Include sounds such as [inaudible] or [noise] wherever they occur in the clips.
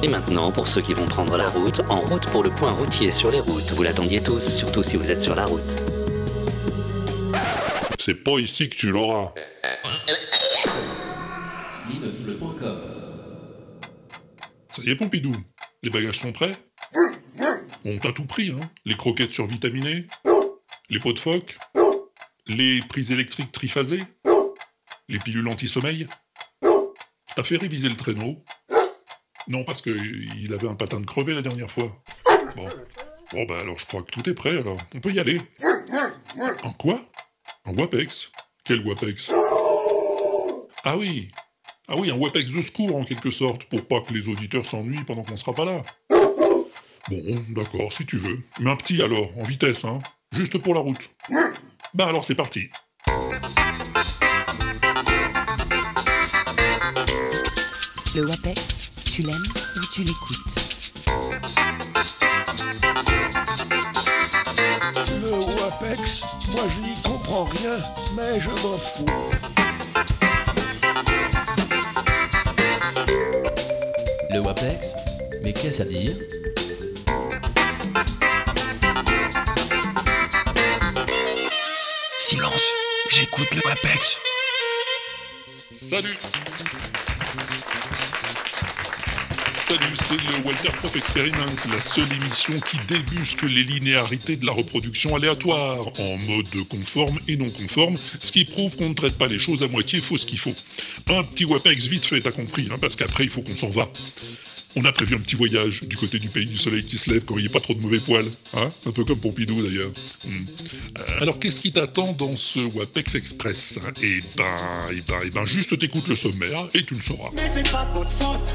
Et maintenant, pour ceux qui vont prendre la route, en route pour le point routier sur les routes. Vous l'attendiez tous, surtout si vous êtes sur la route. C'est pas ici que tu l'auras. Ça y est, Pompidou. Les bagages sont prêts? On t'a tout pris, hein. Les croquettes survitaminées? Les pots de phoque? Les prises électriques triphasées? Les pilules anti-sommeil? T'as fait réviser le traîneau? Non, parce qu'il avait un patin de crevé la dernière fois. Bon. Bon, bah alors je crois que tout est prêt, alors. On peut y aller. En quoi? Un WAPEX Quel WAPEX? Ah oui Ah oui, un WAPEX de secours en quelque sorte, pour pas que les auditeurs s'ennuient pendant qu'on sera pas là. Bon, d'accord, si tu veux. Mais un petit alors, en vitesse, hein. Juste pour la route. Bah alors c'est parti. Le WAPEX, tu l'aimes ou tu l'écoutes Le WAPEX, moi je n'y comprends rien, mais je m'en fous. Le WAPEX Mais qu'est-ce à dire? Silence, j'écoute le WAPEX. Salut Salut, c'est le Walter Prof Experiment, la seule émission qui débusque les linéarités de la reproduction aléatoire, en mode conforme et non conforme, ce qui prouve qu'on ne traite pas les choses à moitié, faut ce qu'il faut. Un petit WAPEX vite fait, t'as compris, hein, parce qu'après il faut qu'on s'en va. On a prévu un petit voyage du côté du pays du soleil qui se lève quand il n'y a pas trop de mauvais poils. Hein un peu comme Pompidou d'ailleurs. Hmm. Euh, alors qu'est-ce qui t'attend dans ce WAPEX Express hein? Eh ben, eh ben, eh ben, juste t'écoutes le sommaire et tu le sauras. Mais c'est pas de votre faute.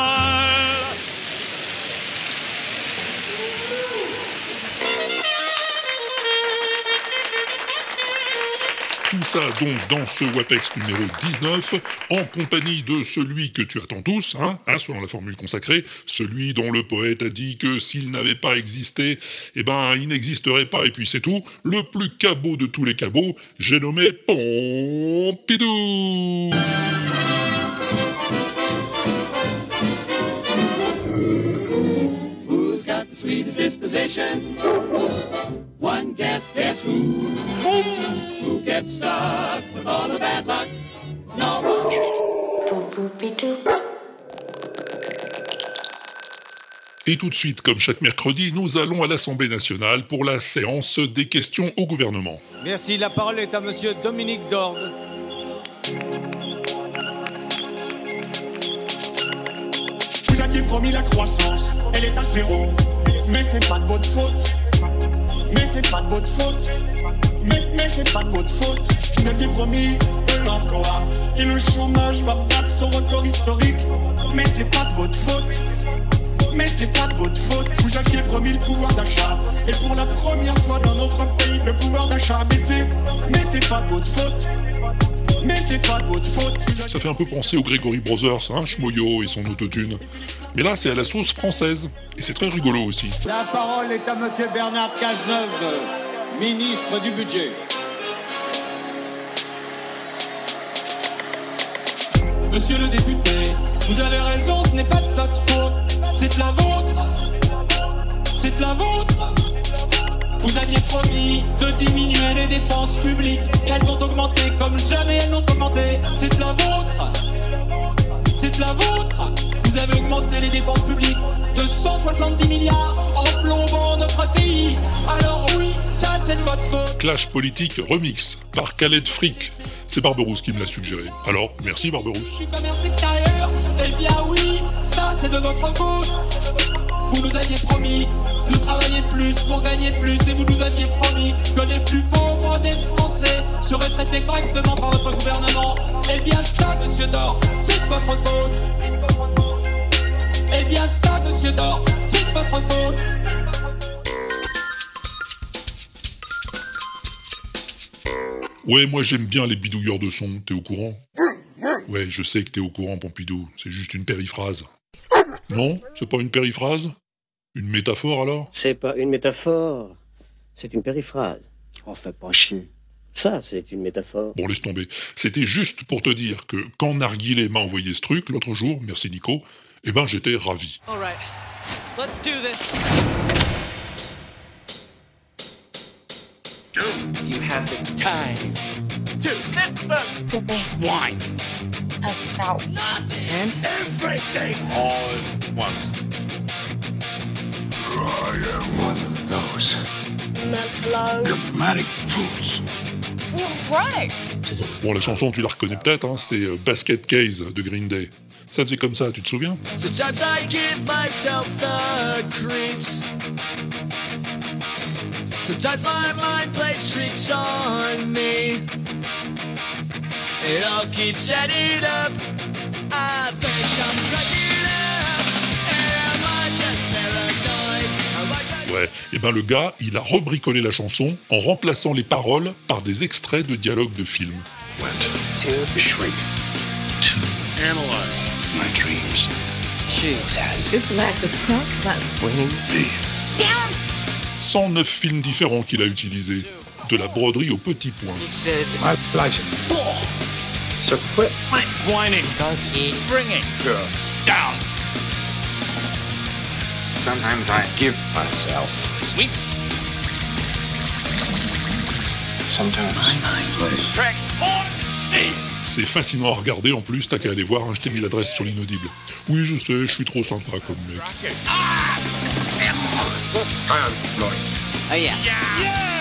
donc dans ce WAPEX numéro 19, en compagnie de celui que tu attends tous, hein, hein, selon la formule consacrée, celui dont le poète a dit que s'il n'avait pas existé, eh ben il n'existerait pas. Et puis c'est tout, le plus cabot de tous les cabots, j'ai nommé Pompidou Who's got the sweetest disposition? One guess, guess who? Who gets stuck with all the bad luck? No one. Et tout de suite, comme chaque mercredi, nous allons à l'Assemblée nationale pour la séance des questions au gouvernement. Merci, la parole est à monsieur Dominique Dorde. Promis la croissance, elle est à zéro. Mais c'est pas de votre faute. Mais c'est pas de votre faute. Mais, mais c'est pas de votre faute. Vous aviez promis de l'emploi. Et le chômage va battre son record historique. Mais c'est pas de votre faute. Mais c'est pas de votre faute. Vous aviez promis le pouvoir d'achat. Et pour la première fois dans notre pays, le pouvoir d'achat a baissé. Mais c'est pas de votre faute. Ça fait un peu penser aux Gregory Brothers, hein, Schmoyo et son autotune. Mais là, c'est à la sauce française. Et c'est très rigolo aussi. La parole est à monsieur Bernard Cazeneuve, ministre du budget. Monsieur le député, vous avez raison, ce n'est pas de notre faute, c'est de la vôtre. C'est de la vôtre. Vous aviez promis de diminuer les dépenses publiques. Elles ont augmenté comme jamais elles n'ont augmenté. C'est de la vôtre. C'est de la vôtre. Vous avez augmenté les dépenses publiques de 170 milliards en plombant notre pays. Alors oui, ça c'est de votre faute. Clash politique remix par Khaled Frick. C'est Barberousse qui me l'a suggéré. Alors, merci Barberousse. du commerce extérieur Eh bien oui, ça c'est de votre faute. Vous nous aviez promis de travailler plus pour gagner plus et vous nous aviez promis que les plus pauvres des Français seraient traités correctement par votre gouvernement. Eh bien ça, monsieur Dor, c'est de votre faute. Eh bien ça, monsieur Dor, c'est de votre faute. Ouais, moi j'aime bien les bidouilleurs de son, t'es au courant? Ouais, je sais que t'es au courant, Pompidou, c'est juste une périphrase. Non? C'est pas une périphrase? Une métaphore alors? C'est pas une métaphore, c'est une périphrase. Oh, fais pas chier. Ça, c'est une métaphore. Bon, laisse tomber. C'était juste pour te dire que quand Narguilé m'a envoyé ce truc l'autre jour, merci Nico, eh ben j'étais ravi. All right, let's do this. You have the time to listen. Wine. About Nothing. And everything. All at once. I am one of those mellow. dramatic fruits. You're right. Bon, la chanson, tu la reconnais peut-être, hein, c'est euh, Basket Case de Green Day. Ça faisait comme ça, tu te souviens? Sometimes I give myself the creeps. Sometimes my mind plays tricks on me. It all keeps adding up. I think I'm cracking Ouais, et ben le gars, il a rebricolé la chanson en remplaçant les paroles par des extraits de dialogues de films. Went to shrink to Analyze. my dreams. It's like the sex that's bringing Me. 109 films différents qu'il a utilisés, de la broderie au petit point. He said, My license. so quit whining. Down. Sometimes I give myself. Sweet. Sometimes my mind plays. Tracks on me. C'est fascinant à regarder en plus, t'as qu'à aller voir, hein, je t'ai mis l'adresse sur l'inaudible. Oui, je sais, je suis trop sympa comme mec. Yeah. Yeah.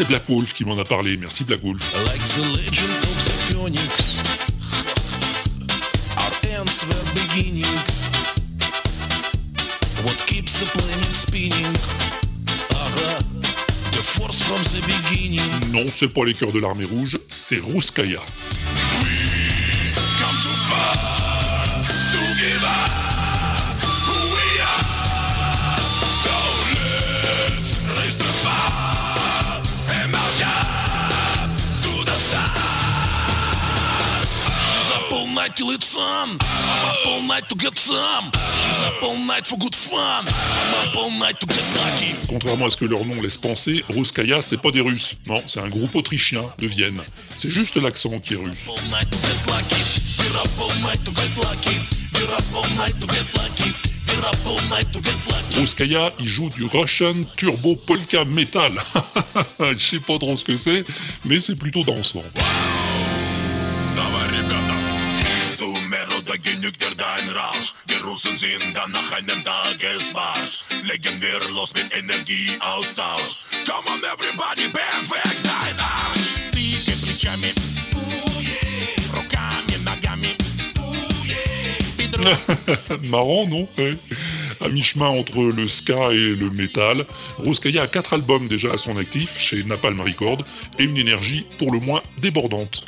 c'est Black Wolf qui m'en a parlé. Merci Black Wolf. Non, c'est pas les cœurs de l'armée rouge, c'est Rouskaya. Up all night till it's on I'm up all night to get some She's up all night for good fun I'm up all night to get lucky Contrairement à ce que leur nom laisse penser, Rouskaya c'est pas des Russes. Non, c'est un groupe autrichien de Vienne. C'est juste l'accent qui est russe. Rouskaya, il joue du Russian Turbo Polka Metal. [laughs] Je sais pas trop ce que c'est, mais c'est plutôt dansant. Rausch? Die Russen sind dann nach einem Tagesmarsch. Legen wir los mit Energieaustausch. Come on, everybody, beweg dein Arsch. Двигай плечами. Руками, ногами. Marrant, non Ouais. À mi-chemin entre le ska et le metal, Rouskaya a quatre albums déjà à son actif chez Napalm Records et une énergie pour le moins débordante.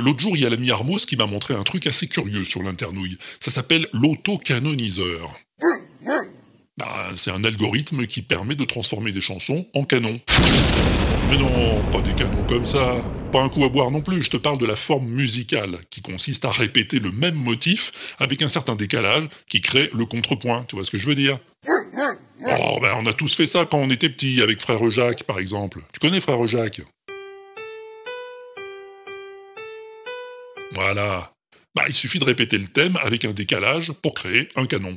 L'autre jour, il y a l'ami Armos qui m'a montré un truc assez curieux sur l'internouille. Ça s'appelle l'autocanoniseur. C'est un algorithme qui permet de transformer des chansons en canons. Mais non, pas des canons comme ça. Pas un coup à boire non plus, je te parle de la forme musicale, qui consiste à répéter le même motif avec un certain décalage qui crée le contrepoint, tu vois ce que je veux dire? Oh, ben on a tous fait ça quand on était petit, avec frère Jacques par exemple. Tu connais frère Jacques? Voilà. Bah, il suffit de répéter le thème avec un décalage pour créer un canon.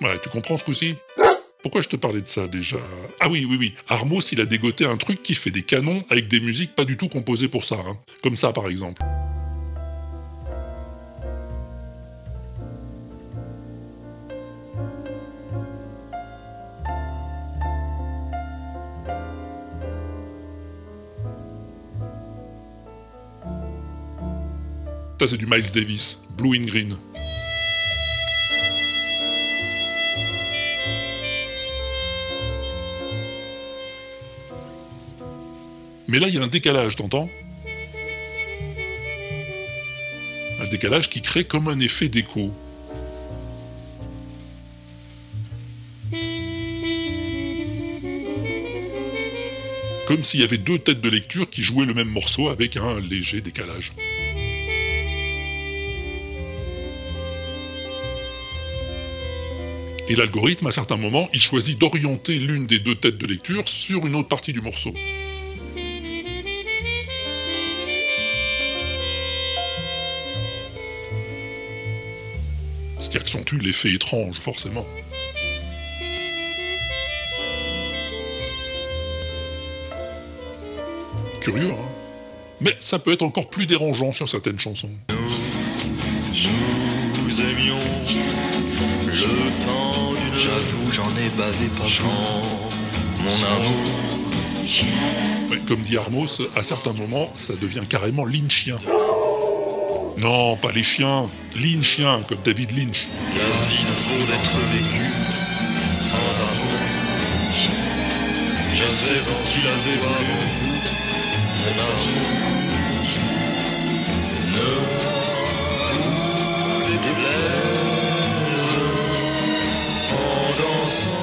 Ouais, tu comprends ce coup-ci? Pourquoi je te parlais de ça déjà? Ah oui, oui, oui. Armos, il a dégoté un truc qui fait des canons avec des musiques pas du tout composées pour ça. hein. Comme ça, par exemple. Ça, c'est du Miles Davis, Blue in Green. Mais là, il y a un décalage, t'entends? Un décalage qui crée comme un effet d'écho. Comme s'il y avait deux têtes de lecture qui jouaient le même morceau avec un léger décalage. Et l'algorithme, à certains moments, il choisit d'orienter l'une des deux têtes de lecture sur une autre partie du morceau. Accentue l'effet étrange, forcément. Curieux, hein Mais ça peut être encore plus dérangeant sur certaines chansons. Nous aimions le temps d'une... J'avoue, j'en ai bavé pas mon amour. Ouais, comme dit Armos, à certains moments, ça devient carrément lynchien. Non, pas les chiens, lynchien, comme David Lynch. La vie vaut d'être vécue sans amour. Je sais qu'il avait vraiment vous, mon amour. Ne vous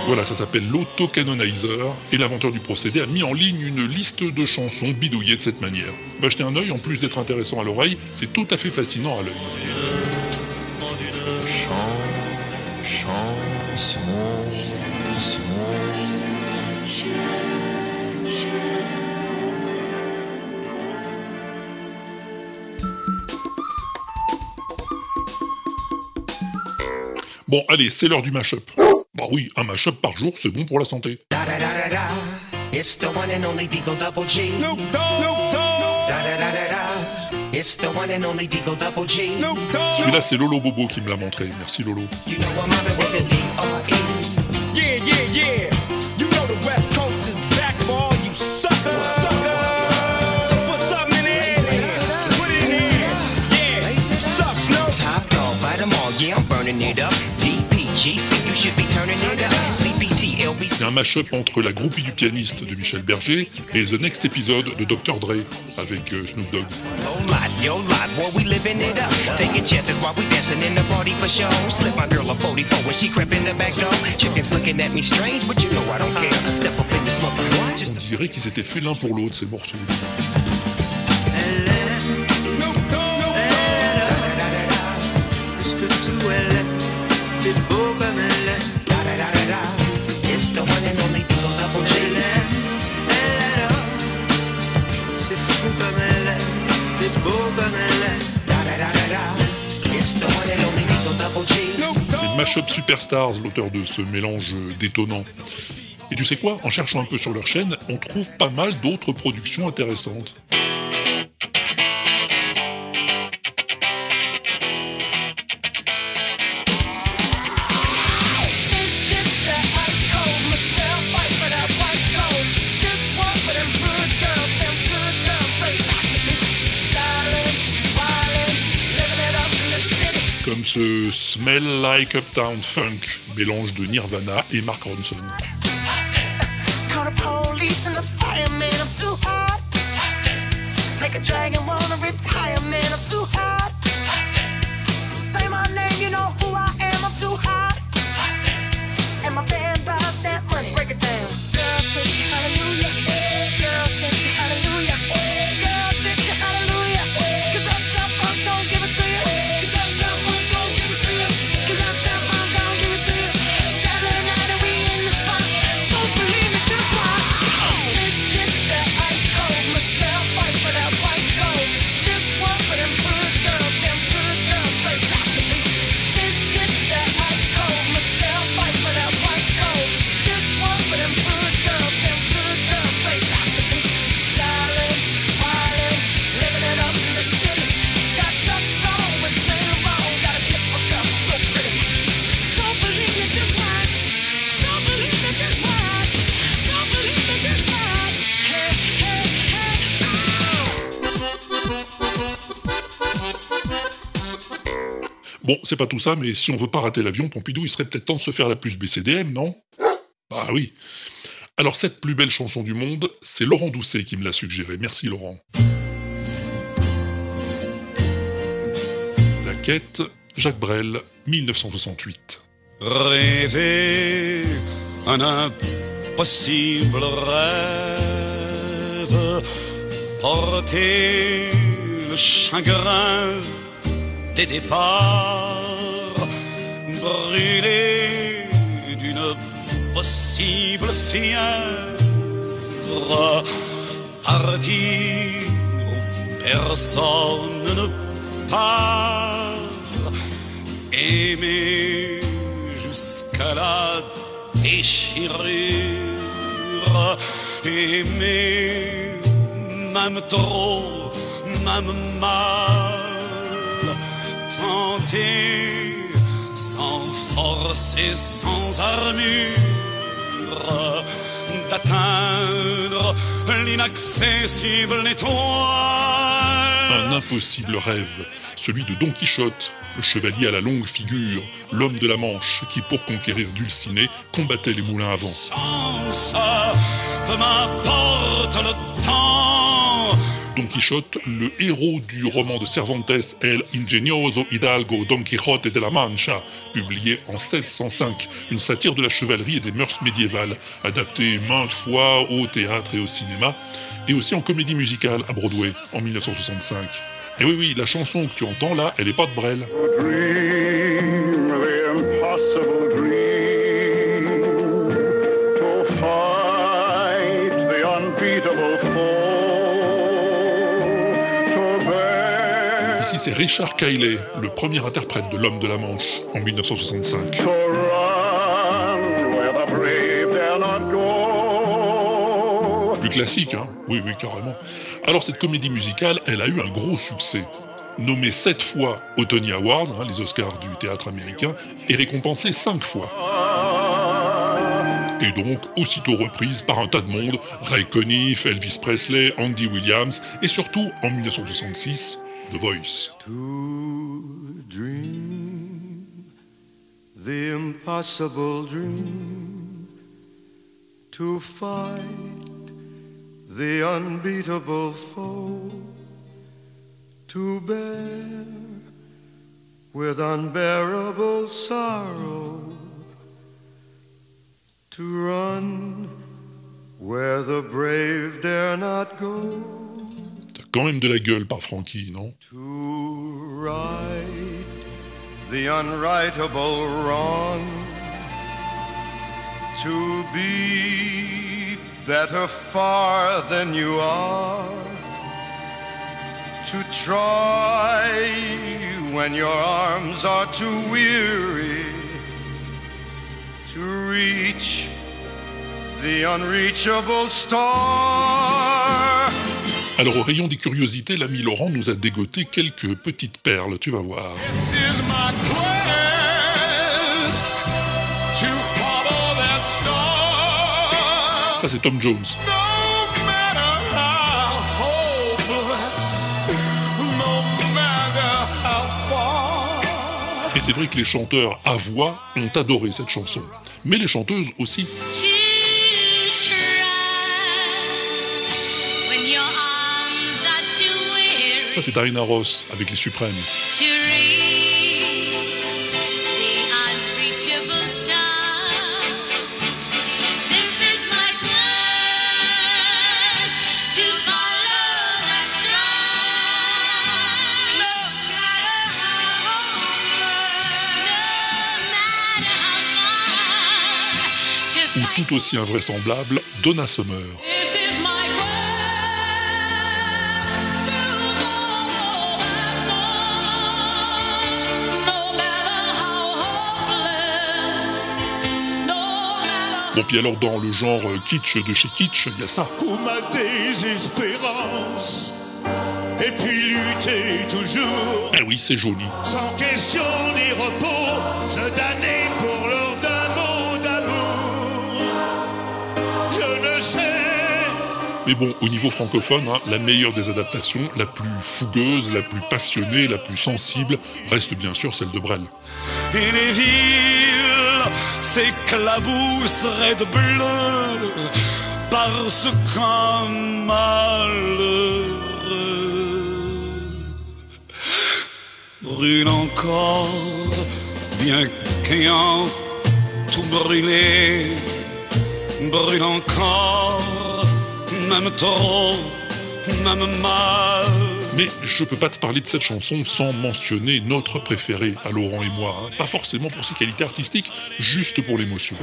Voilà, ça s'appelle l'auto-canonizer, et l'inventeur du procédé a mis en ligne une liste de chansons bidouillées de cette manière. Va jeter un œil, en plus d'être intéressant à l'oreille, c'est tout à fait fascinant à l'œil. Bon, allez, c'est l'heure du mashup. Bah oui, un mashup par jour, c'est bon pour la santé. Da da da da da. It's the one and only Deagle Double G. Snoop Dogg. Snoop Dogg. Da da da da da. It's the one and only Deagle Double G. Snoop Dogg. Celui-là, c'est Lolo Bobo qui me l'a montré. Merci Lolo. You know I'm mobbing with the D.R.E. Yeah, yeah, yeah. C'est un mashup entre la groupie du pianiste de Michel Berger et The Next Episode de Dr. Dre avec euh, Snoop Dogg. Whole lot, yo lot, boy, we living it up. Taking Mashup Superstars, l'auteur de ce mélange détonnant. Et tu sais quoi? En cherchant un peu sur leur chaîne, on trouve pas mal d'autres productions intéressantes. Ce Smell Like Uptown Funk, mélange de Nirvana et Mark Ronson. Say my name, you know who I am, I'm too hot. And my band about that Bon, c'est pas tout ça, mais si on veut pas rater l'avion, Pompidou, il serait peut-être temps de se faire la puce BCDM, non? Bah oui. Alors cette plus belle chanson du monde, c'est Laurent Doucet qui me l'a suggérée. Merci Laurent. La quête, Jacques Brel, 1968. Rêver un impossible rêve, porter le chagrin des départs, brûler d'une possible fièvre, partir où personne ne part, aimer jusqu'à la déchirure, aimer même trop, même mal, sans force et sans armure d'atteindre l'inaccessible étoile. Un impossible rêve, celui de Don Quichotte, le chevalier à la longue figure, l'homme de la Manche, qui pour conquérir Dulcinée combattait les moulins à vent. Chance, peu m'importe le temps. Quichotte, le héros du roman de Cervantes El Ingenioso Hidalgo Don Quijote de la Mancha, publié en 1605, une satire de la chevalerie et des mœurs médiévales, adaptée maintes fois au théâtre et au cinéma, et aussi en comédie musicale à Broadway en 1965. Et oui, oui, la chanson que tu entends là, elle est pas de Brel. Bear, Ici, c'est Richard Cayley, le premier interprète de L'Homme de la Manche, en 1965. to run where the brave dare not go. Plus classique, hein Oui, oui, carrément. Alors, cette comédie musicale, elle a eu un gros succès. Nommée sept fois aux Tony Awards, hein, les Oscars du théâtre américain, et récompensée cinq fois. Et donc, aussitôt reprise par un tas de monde, Ray Conniff, Elvis Presley, Andy Williams, et surtout, en 1966, The Voice. To dream the impossible dream, to fight the unbeatable foe, to bear with unbearable sorrow, to run where the brave dare not go. Quand même de la gueule par Frankie, non To right the unrightable wrong, to be better far than you are, to try when your arms are too weary, to reach the unreachable star. Alors, au rayon des curiosités, l'ami Laurent nous a dégoté quelques petites perles, tu vas voir. This is my quest to follow that star. Ça, c'est Tom Jones. Et c'est vrai que les chanteurs à voix ont adoré cette chanson. Mais les chanteuses aussi. Ça, c'est Diana Ross avec les Suprêmes. Ou tout aussi invraisemblable, Donna Summer. Bon, puis alors, dans le genre euh, kitsch de chez kitsch, il y a ça. Ou ma désespérance Et puis lutter toujours Eh oui, c'est joli. Sans question ni repos Se damner pour l'heure d'un mot d'amour Je ne sais Mais bon, au niveau francophone, hein, la meilleure des adaptations, la plus fougueuse, la plus passionnée, la plus sensible, reste bien sûr celle de Brel. et les villes s'éclabousseraient de bleu parce qu'un malheureux brûle encore, bien qu'ayant tout brûlé, brûle encore, même trop, même mal. Mais je peux pas te parler de cette chanson sans mentionner notre préféré à Laurent et moi. hein. Pas forcément pour ses qualités artistiques, juste pour l'émotion.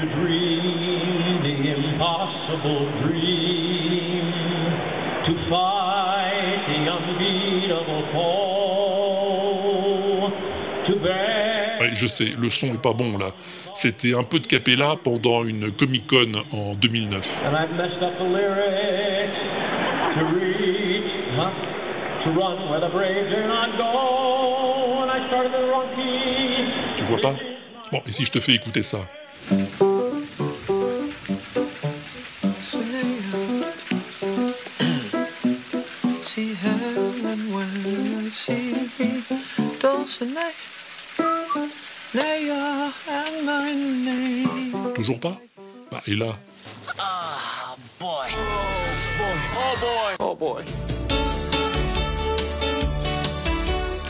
Ouais, je sais, le son est pas bon là. C'était un peu de capella pendant une Comic Con en 2009. To run where the brave dare not go and I started the wrong key Tu vois pas? Bon, et si je te fais écouter ça? Toujours pas? Bah, et là? Ah, boy. Oh, boy. Oh, boy.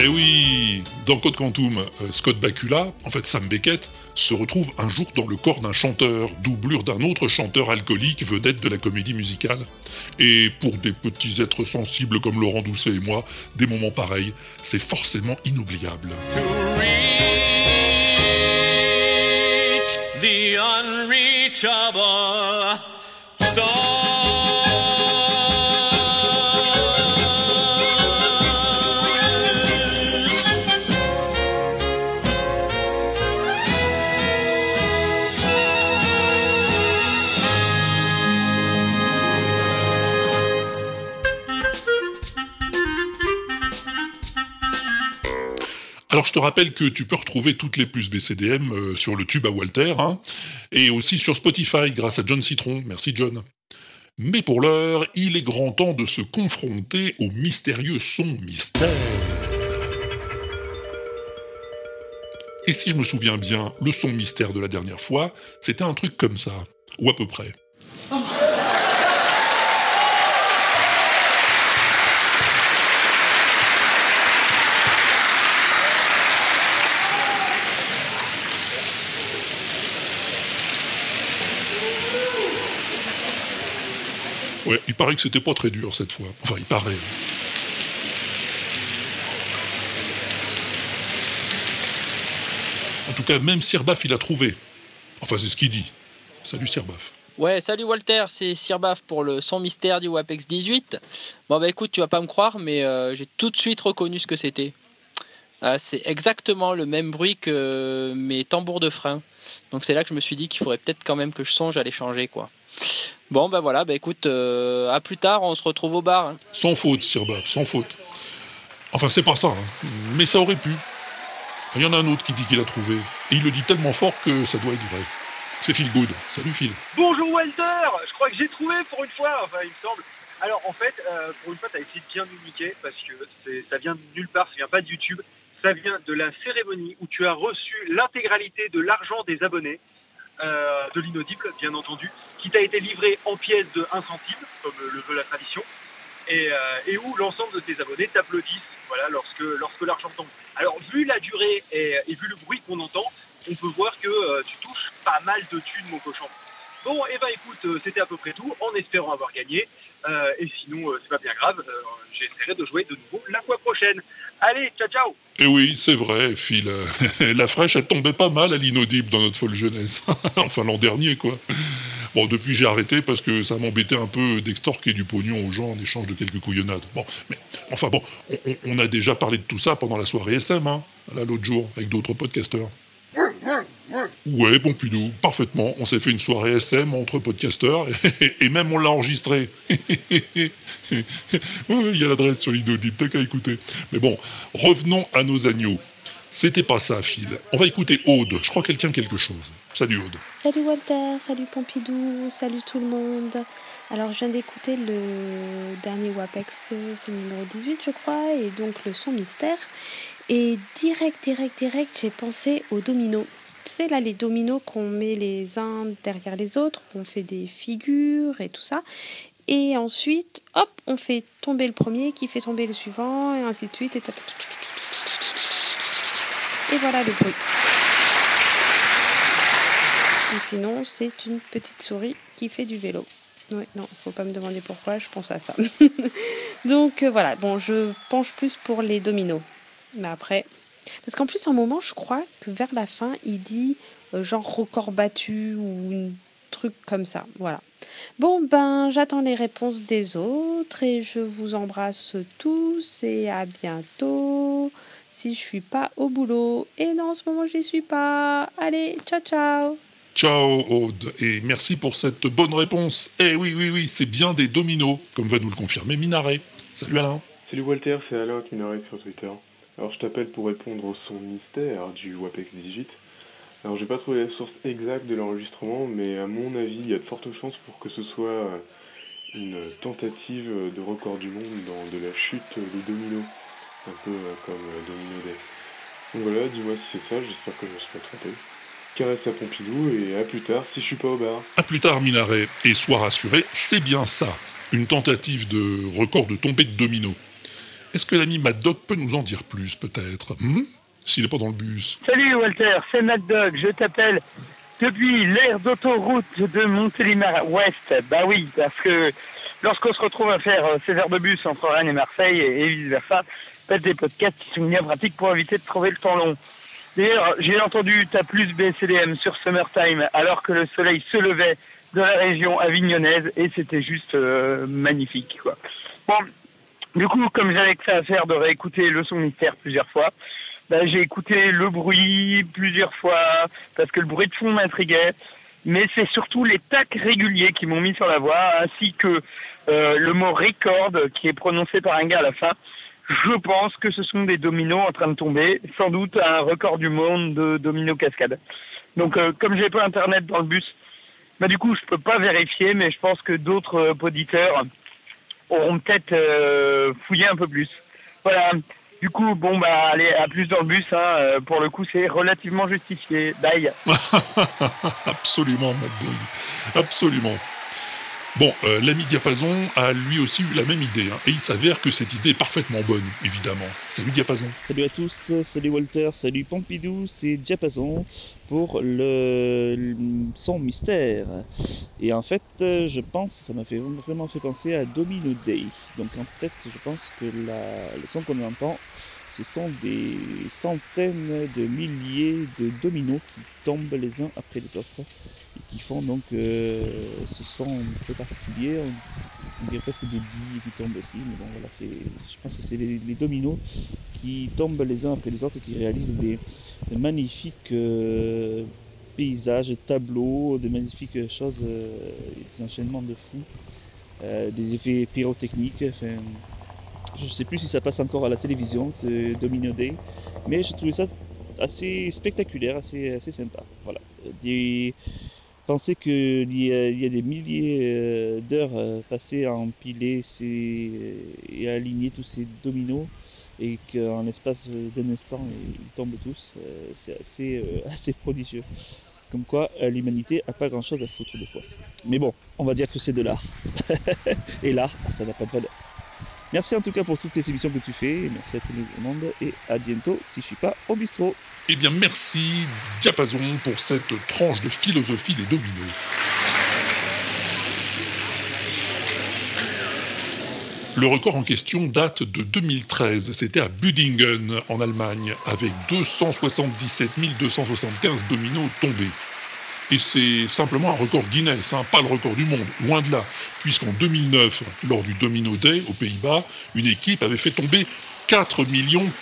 Eh oui Dans Code Quantum, euh, Scott Bakula, en fait Sam Beckett, se retrouve un jour dans le corps d'un chanteur, doublure d'un autre chanteur alcoolique, vedette de la comédie musicale. Et pour des petits êtres sensibles comme Laurent Doucet et moi, des moments pareils, c'est forcément inoubliable. Alors je te rappelle que tu peux retrouver toutes les plus BCDM euh, sur le tube à Walter, hein, et aussi sur Spotify grâce à John Citron. Merci John. Mais pour l'heure, il est grand temps de se confronter au mystérieux son mystère. Et si je me souviens bien, le son mystère de la dernière fois, c'était un truc comme ça, ou à peu près. Ouais, il paraît que c'était pas très dur cette fois. Enfin, il paraît. En tout cas, même Sirbaf, il a trouvé. Enfin, c'est ce qu'il dit. Salut Sirbaf. Ouais, salut Walter, c'est Sirbaf pour le son mystère du WAPEX 18. Bon bah écoute, tu vas pas me croire, mais euh, j'ai tout de suite reconnu ce que c'était. Ah, c'est exactement le même bruit que mes tambours de frein. Donc c'est là que je me suis dit qu'il faudrait peut-être quand même que je songe à les changer quoi. Bon bah voilà, bah écoute, euh, à plus tard, on se retrouve au bar. hein. Sans faute, Sirbaf, sans faute. Enfin, c'est pas ça, hein. mais ça aurait pu. Il y en a un autre qui dit qu'il a trouvé. Et il le dit tellement fort que ça doit être vrai. C'est Phil Good. Salut Phil. Bonjour Walter Je crois que j'ai trouvé pour une fois, enfin il me semble. Alors en fait, euh, pour une fois, t'as essayé de bien nous niquer parce que c'est- ça vient de nulle part, ça vient pas de YouTube. Ça vient de la cérémonie où tu as reçu l'intégralité de l'argent des abonnés, euh, de l'inaudible bien entendu, qui t'a été livré en pièces de 1 centime, comme le veut la tradition, et, euh, et où l'ensemble de tes abonnés t'applaudissent voilà, lorsque, lorsque l'argent tombe. Alors vu la durée et, vu le bruit qu'on entend, on peut voir que euh, tu touches pas mal de thunes, mon cochon. Bon, et ben écoute, euh, c'était à peu près tout, en espérant avoir gagné. Euh, et sinon, euh, c'est pas bien grave, euh, j'essaierai de jouer de nouveau la fois prochaine. Allez, ciao ciao Et oui, c'est vrai, Phil. [laughs] la fraîche, elle tombait pas mal à l'inaudible dans notre folle jeunesse. [laughs] enfin, l'an dernier, quoi. Bon, depuis, j'ai arrêté parce que ça m'embêtait un peu d'extorquer du pognon aux gens en échange de quelques couillonnades. Bon, mais enfin bon, on, on- on a déjà parlé de tout ça pendant la soirée SM, hein, là, l'autre jour, avec d'autres podcasteurs. Ouais, Pompidou, parfaitement. On s'est fait une soirée SM entre podcasteurs [laughs] et, même on l'a enregistré. [laughs] Il y a l'adresse sur l'inaudible, t'as qu'à écouter. Mais bon, revenons à nos agneaux. C'était pas ça, Phil. On va écouter Aude. Je crois qu'elle tient quelque chose. Salut Aude. Salut Walter, salut Pompidou, salut tout le monde. Alors je viens d'écouter le dernier WAPEX, c'est le numéro 18 je crois, et donc le son mystère. Et direct, direct, direct, j'ai pensé aux dominos. Tu sais là les dominos qu'on met les uns derrière les autres, on fait des figures et tout ça. Et ensuite, hop, on fait tomber le premier qui fait tomber le suivant, et ainsi de suite. Et, voilà le bruit. Ou sinon, c'est une petite souris qui fait du vélo. Ouais, non, faut pas me demander pourquoi, je pense à ça. [laughs] Donc euh, voilà, bon, je penche plus pour les dominos. Mais après. Parce qu'en plus, un moment, je crois que vers la fin, il dit euh, genre record battu ou un truc comme ça. Voilà. Bon, ben, j'attends les réponses des autres et je vous embrasse tous et à bientôt. Si je suis pas au boulot. Et non, en ce moment, j'y suis pas. Allez, ciao, ciao. Ciao Aude, et merci pour cette bonne réponse. Eh oui, oui, oui, c'est bien des dominos, comme va nous le confirmer Minaret. Salut Alain. Salut Walter, c'est Alain qui m'arrête sur Twitter. Alors je t'appelle pour répondre au son mystère du WAPEX Digit. Alors j'ai pas trouvé la source exacte de l'enregistrement, mais à mon avis, il y a de fortes chances pour que ce soit une tentative de record du monde dans de la chute des dominos. Un peu euh, comme euh, Domino Day. Donc voilà, dis-moi si c'est ça, j'espère que je me suis pas trompé. Caresse à Pompidou et à plus tard si je suis pas au bar. A plus tard Minaret, et sois rassuré, c'est bien ça, une tentative de record de tombée de domino. Est-ce que l'ami Mad Dog peut nous en dire plus peut-être hmm? S'il n'est pas dans le bus. Salut Walter, c'est Mad Dog, je t'appelle depuis l'aire d'autoroute de Montélimar Ouest. Bah oui, parce que lorsqu'on se retrouve à faire euh, ces heures de bus entre Rennes et Marseille et, et vice versa, faites des podcasts qui sont bien pratiques pour éviter de trouver le temps long. D'ailleurs, j'ai entendu ta plus BCDM sur Summertime alors que le soleil se levait de la région avignonnaise et c'était juste euh, magnifique quoi. Bon, du coup, comme j'avais que ça à faire de réécouter le son mystère plusieurs fois, bah, j'ai écouté le bruit plusieurs fois parce que le bruit de fond m'intriguait. Mais c'est surtout les tacs réguliers qui m'ont mis sur la voie, ainsi que euh, le mot record qui est prononcé par un gars à la fin. Je pense que ce sont des dominos en train de tomber, sans doute un record du monde de dominos cascade. Donc, euh, comme j'ai pas internet dans le bus, bah, du coup, je peux pas vérifier, mais je pense que d'autres euh, auditeurs auront peut-être euh, fouillé un peu plus. Voilà. Du coup, bon, bah, allez, à plus dans le bus. Hein. euh, Pour le coup, c'est relativement justifié. Bye. [laughs] Absolument, Dog. Absolument. Bon, euh, l'ami Diapason a lui aussi eu la même idée, hein, et il s'avère que cette idée est parfaitement bonne, évidemment. Salut Diapason. Salut à tous, salut Walter, salut Pompidou, c'est Diapason pour le, son mystère. Et en fait, euh, je pense, ça m'a fait vraiment fait penser à Domino Day. Donc en fait, je pense que la, le son qu'on entend, ce sont des centaines de milliers de dominos qui tombent les uns après les autres et qui font donc euh, ce son très particulier. On, dirait presque des billes qui tombent aussi, mais bon voilà, je pense que c'est les, dominos qui tombent les uns après les autres et qui réalisent des, magnifiques euh, paysages, tableaux, des magnifiques choses, euh, des enchaînements de fous, des effets pyrotechniques. Je ne sais plus si ça passe encore à la télévision, ce Domino Day, mais j'ai trouvé ça assez spectaculaire, assez, assez sympa. Voilà. Des... Pensez qu'il y, y a des milliers euh, d'heures euh, passées à empiler ces... et à aligner tous ces dominos et qu'en l'espace d'un instant ils tombent tous, euh, c'est assez, euh, [laughs] assez prodigieux. Comme quoi euh, l'humanité n'a pas grand chose à foutre des fois. Mais bon, on va dire que c'est de l'art. [laughs] et l'art, ça n'a pas de valeur. Merci en tout cas pour toutes les émissions que tu fais, merci à tout le monde et à bientôt si je suis pas au bistrot. Eh bien, merci Diapason pour cette tranche de philosophie des dominos. Le record en question date de 2013. C'était à Büdingen, en Allemagne, avec 277 275 dominos tombés. Et c'est simplement un record Guinness, hein, pas le record du monde, loin de là. Puisqu'en 2009, lors du Domino Day aux Pays-Bas, une équipe avait fait tomber 4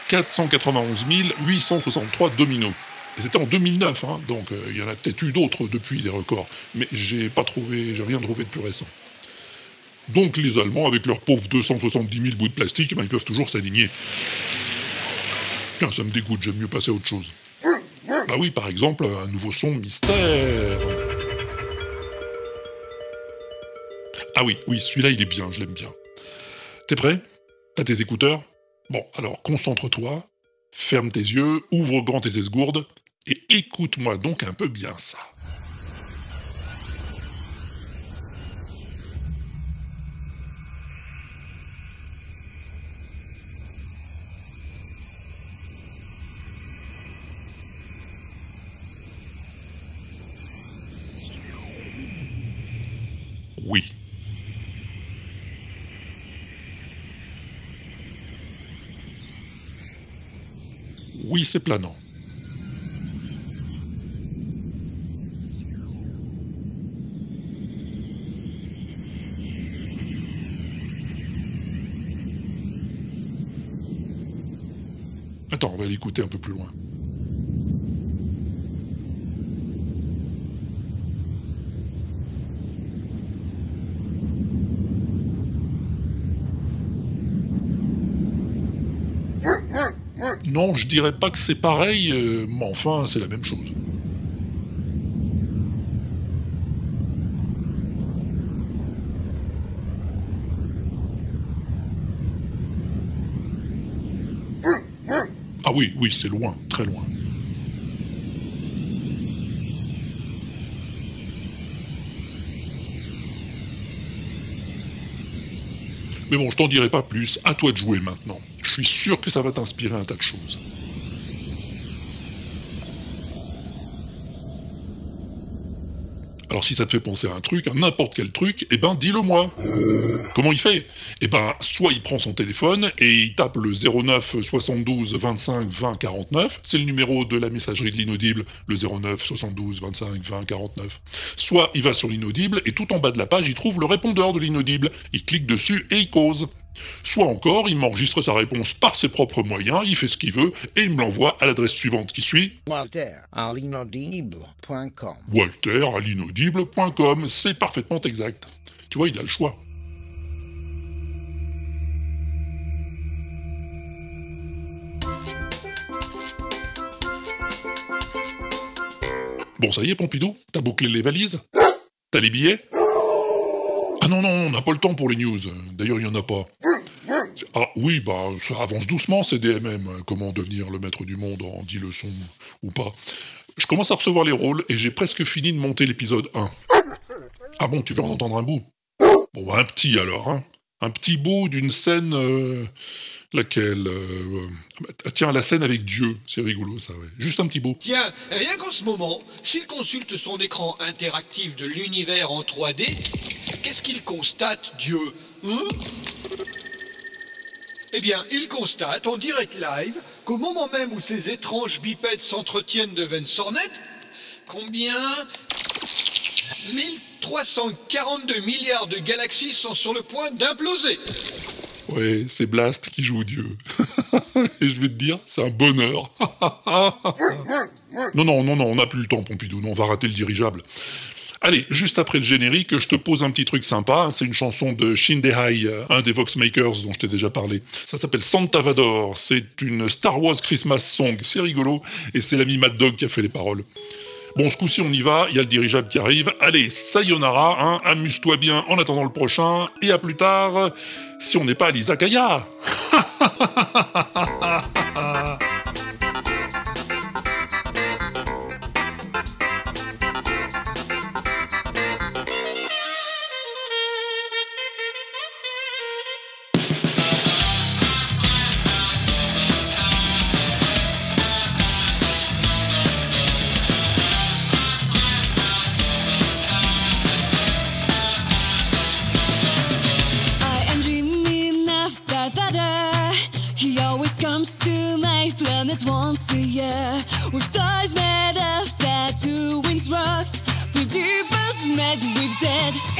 491 863 dominos. Et c'était en 2009, hein, donc euh, il y en a peut-être eu d'autres depuis des records, mais j'ai pas trouvé, j'ai rien trouvé de plus récent. Donc les Allemands, avec leurs pauvres 270 000 bouts de plastique, eh ben, ils peuvent toujours s'aligner. Tiens, ça me dégoûte, j'aime mieux passer à autre chose. Bah oui, par exemple, un nouveau son mystère. Ah oui, oui, celui-là, il est bien, je l'aime bien. T'es prêt? T'as tes écouteurs? Bon, alors concentre-toi, ferme tes yeux, ouvre grand tes esgourdes, et écoute-moi donc un peu bien ça. Oui. C'est planant. Attends, on va l'écouter un peu plus loin. Non, je dirais pas que c'est pareil, euh, mais enfin, c'est la même chose. Ah oui, oui, c'est loin, très loin. Mais bon, je t'en dirai pas plus, à toi de jouer maintenant. Je suis sûr que ça va t'inspirer un tas de choses. Alors si ça te fait penser à un truc, à n'importe quel truc, eh ben dis-le moi. Comment il fait? Eh ben soit il prend son téléphone et il tape le 09 72 25 20 49, c'est le numéro de la messagerie de l'inaudible, le 09 72 25 20 49. Soit il va sur l'inaudible et tout en bas de la page il trouve le répondeur de l'inaudible, il clique dessus et il cause. Soit encore, il m'enregistre sa réponse par ses propres moyens, il fait ce qu'il veut, et il me l'envoie à l'adresse suivante qui suit Walter à l'inaudible.com. Walter à l'inaudible.com. C'est parfaitement exact. Tu vois, il a le choix. Bon, ça y est, Pompidou T'as bouclé les valises? T'as les billets? Ah non, non, on n'a pas le temps pour les news. D'ailleurs, il n'y en a pas. Ah oui, bah ça avance doucement, c'est DMM. Comment devenir le maître du monde en 10 leçons ou pas. Je commence à recevoir les rôles et j'ai presque fini de monter l'épisode 1. Ah bon, tu veux en entendre un bout? Bon, bah, un petit alors, hein. Un petit bout d'une scène... euh, laquelle euh, ah, la scène avec Dieu, c'est rigolo ça, ouais. Juste un petit bout. Tiens, rien qu'en ce moment, s'il consulte son écran interactif de l'univers en 3D, qu'est-ce qu'il constate, Dieu Hein? Eh bien, il constate en direct live qu'au moment même où ces étranges bipèdes s'entretiennent de Vensornet, combien? 1342 milliards de galaxies sont sur le point d'imploser. Ouais, c'est Blast qui joue Dieu. [laughs] Et je vais te dire, c'est un bonheur. [laughs] non, non, non, non, on n'a plus le temps, Pompidou, non, on va rater le dirigeable. Allez, juste après le générique, je te pose un petit truc sympa. C'est une chanson de Shindehai, euh, un des Vox Makers dont je t'ai déjà parlé. Ça s'appelle Santa Vador. C'est une Star Wars Christmas song. C'est rigolo. Et c'est l'ami Mad Dog qui a fait les paroles. Bon, ce coup-ci, on y va. Il y a le dirigeable qui arrive. Allez, sayonara. Hein, Amuse-toi bien en attendant le prochain. Et à plus tard, si on n'est pas à l'Izakaya. [laughs] once a year with toys made of tattoo wings rocks. The deepest made with dead.